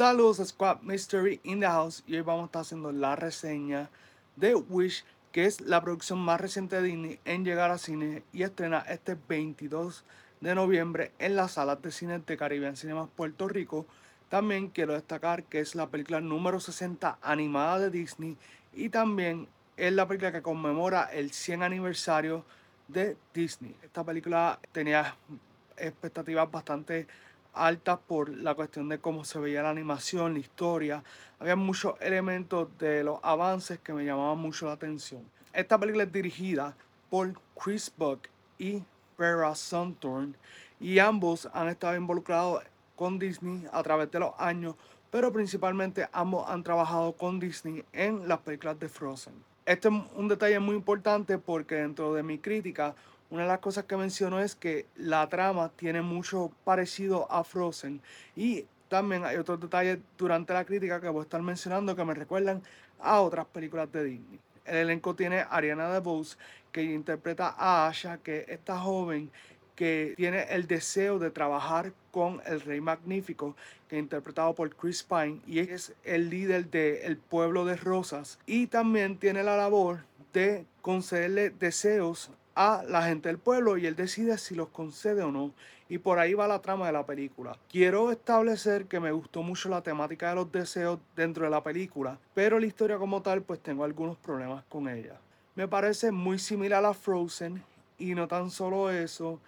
Saludos Squad Mystery in the House y hoy vamos a estar haciendo la reseña de Wish, que es la producción más reciente de Disney en llegar a cine y estrena este 22 de noviembre en las salas de cine de Caribbean Cinemas Puerto Rico. También quiero destacar que es la película número 60 animada de Disney y también es la película que conmemora el 100 aniversario de Disney. Esta película tenía expectativas bastante altas por la cuestión de cómo se veía la animación, la historia. Había muchos elementos de los avances que me llamaban mucho la atención. Esta película es dirigida por Chris Buck y Vera Sunthorn y ambos han estado involucrados con Disney a través de los años, pero principalmente ambos han trabajado con Disney en las películas de Frozen. Este es un detalle muy importante porque dentro de mi crítica una de las cosas que menciono es que la trama tiene mucho parecido a Frozen y también hay otros detalles durante la crítica que voy a estar mencionando que me recuerdan a otras películas de Disney. El elenco tiene a Ariana DeBose que interpreta a Asha, que es esta joven que tiene el deseo de trabajar con el Rey Magnífico, que es interpretado por Chris Pine, y es el líder del pueblo de Rosas. Y también tiene la labor de concederle deseos a la gente del pueblo y él decide si los concede o no. Y por ahí va la trama de la película. Quiero establecer que me gustó mucho la temática de los deseos dentro de la película, pero la historia como tal pues tengo algunos problemas con ella. Me parece muy similar a Frozen y no tan solo eso,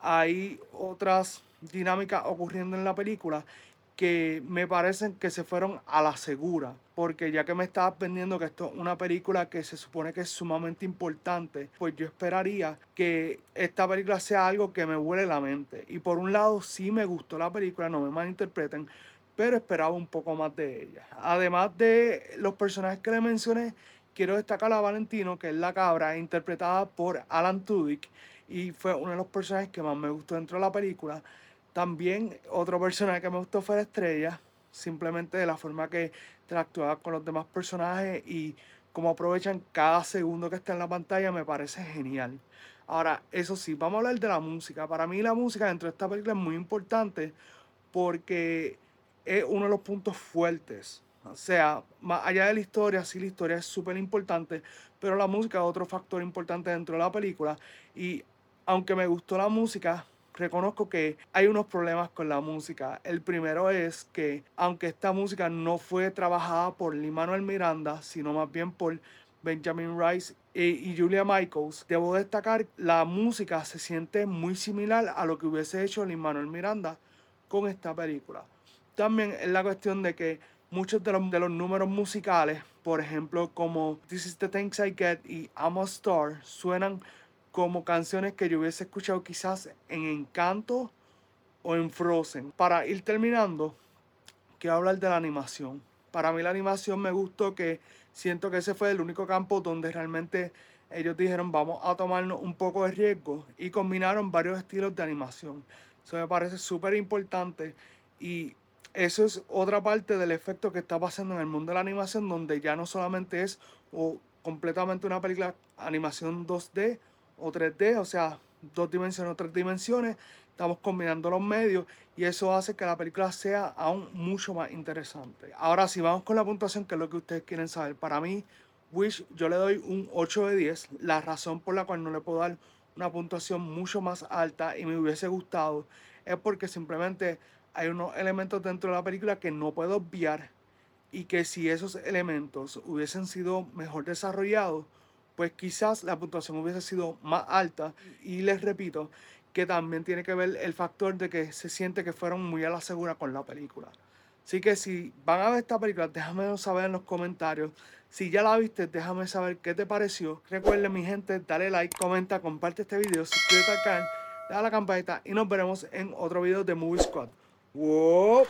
hay otras dinámicas ocurriendo en la película que me parecen que se fueron a la segura, porque ya que me estabas vendiendo que esto es una película que se supone que es sumamente importante, pues yo esperaría que esta película sea algo que me vuele la mente. Y por un lado sí me gustó la película, no me malinterpreten, pero esperaba un poco más de ella. Además de los personajes que le mencioné, quiero destacar a Valentino, que es la cabra, interpretada por Alan Tudyk, y fue uno de los personajes que más me gustó dentro de la película. También otro personaje que me gustó fue la estrella, simplemente de la forma que interactuaba con los demás personajes y cómo aprovechan cada segundo que está en la pantalla me parece genial. Ahora, eso sí, vamos a hablar de la música. Para mí la música dentro de esta película es muy importante porque es uno de los puntos fuertes. O sea, más allá de la historia, sí la historia es súper importante, pero la música es otro factor importante dentro de la película. Y aunque me gustó la música, reconozco que hay unos problemas con la música. El primero es que aunque esta música no fue trabajada por Lee Manuel Miranda, sino más bien por Benjamin Rice y, Julia Michaels, debo destacar la música se siente muy similar a lo que hubiese hecho Lee Manuel Miranda con esta película. También es la cuestión de que muchos de los, de los números musicales, por ejemplo, como This is the Things I Get y I'm a Star, suenan como canciones que yo hubiese escuchado quizás en Encanto o en Frozen. Para ir terminando, quiero hablar de la animación. Para mí la animación me gustó que siento que ese fue el único campo donde realmente ellos dijeron vamos a tomarnos un poco de riesgo y combinaron varios estilos de animación. Eso me parece súper importante y eso es otra parte del efecto que está pasando en el mundo de la animación donde ya no solamente es o completamente una película animación 2D o 3D, o sea, dos dimensiones o tres dimensiones. Estamos combinando los medios y eso hace que la película sea aún mucho más interesante. Ahora sí, vamos con la puntuación, que es lo que ustedes quieren saber. Para mí, Wish, yo le doy un 8 de 10. La razón por la cual no le puedo dar una puntuación mucho más alta y me hubiese gustado es porque simplemente hay unos elementos dentro de la película que no puedo obviar y que si esos elementos hubiesen sido mejor desarrollados, pues quizás la puntuación hubiese sido más alta. Y les repito que también tiene que ver el factor de que se siente que fueron muy a la segura con la película. Así que si van a ver esta película, déjame saber en los comentarios. Si ya la viste, déjame saber qué te pareció. Recuerden, mi gente, dale like, comenta, comparte este video, suscríbete al canal, dale a la campanita y nos veremos en otro video de Movie Squad. ¡Wow!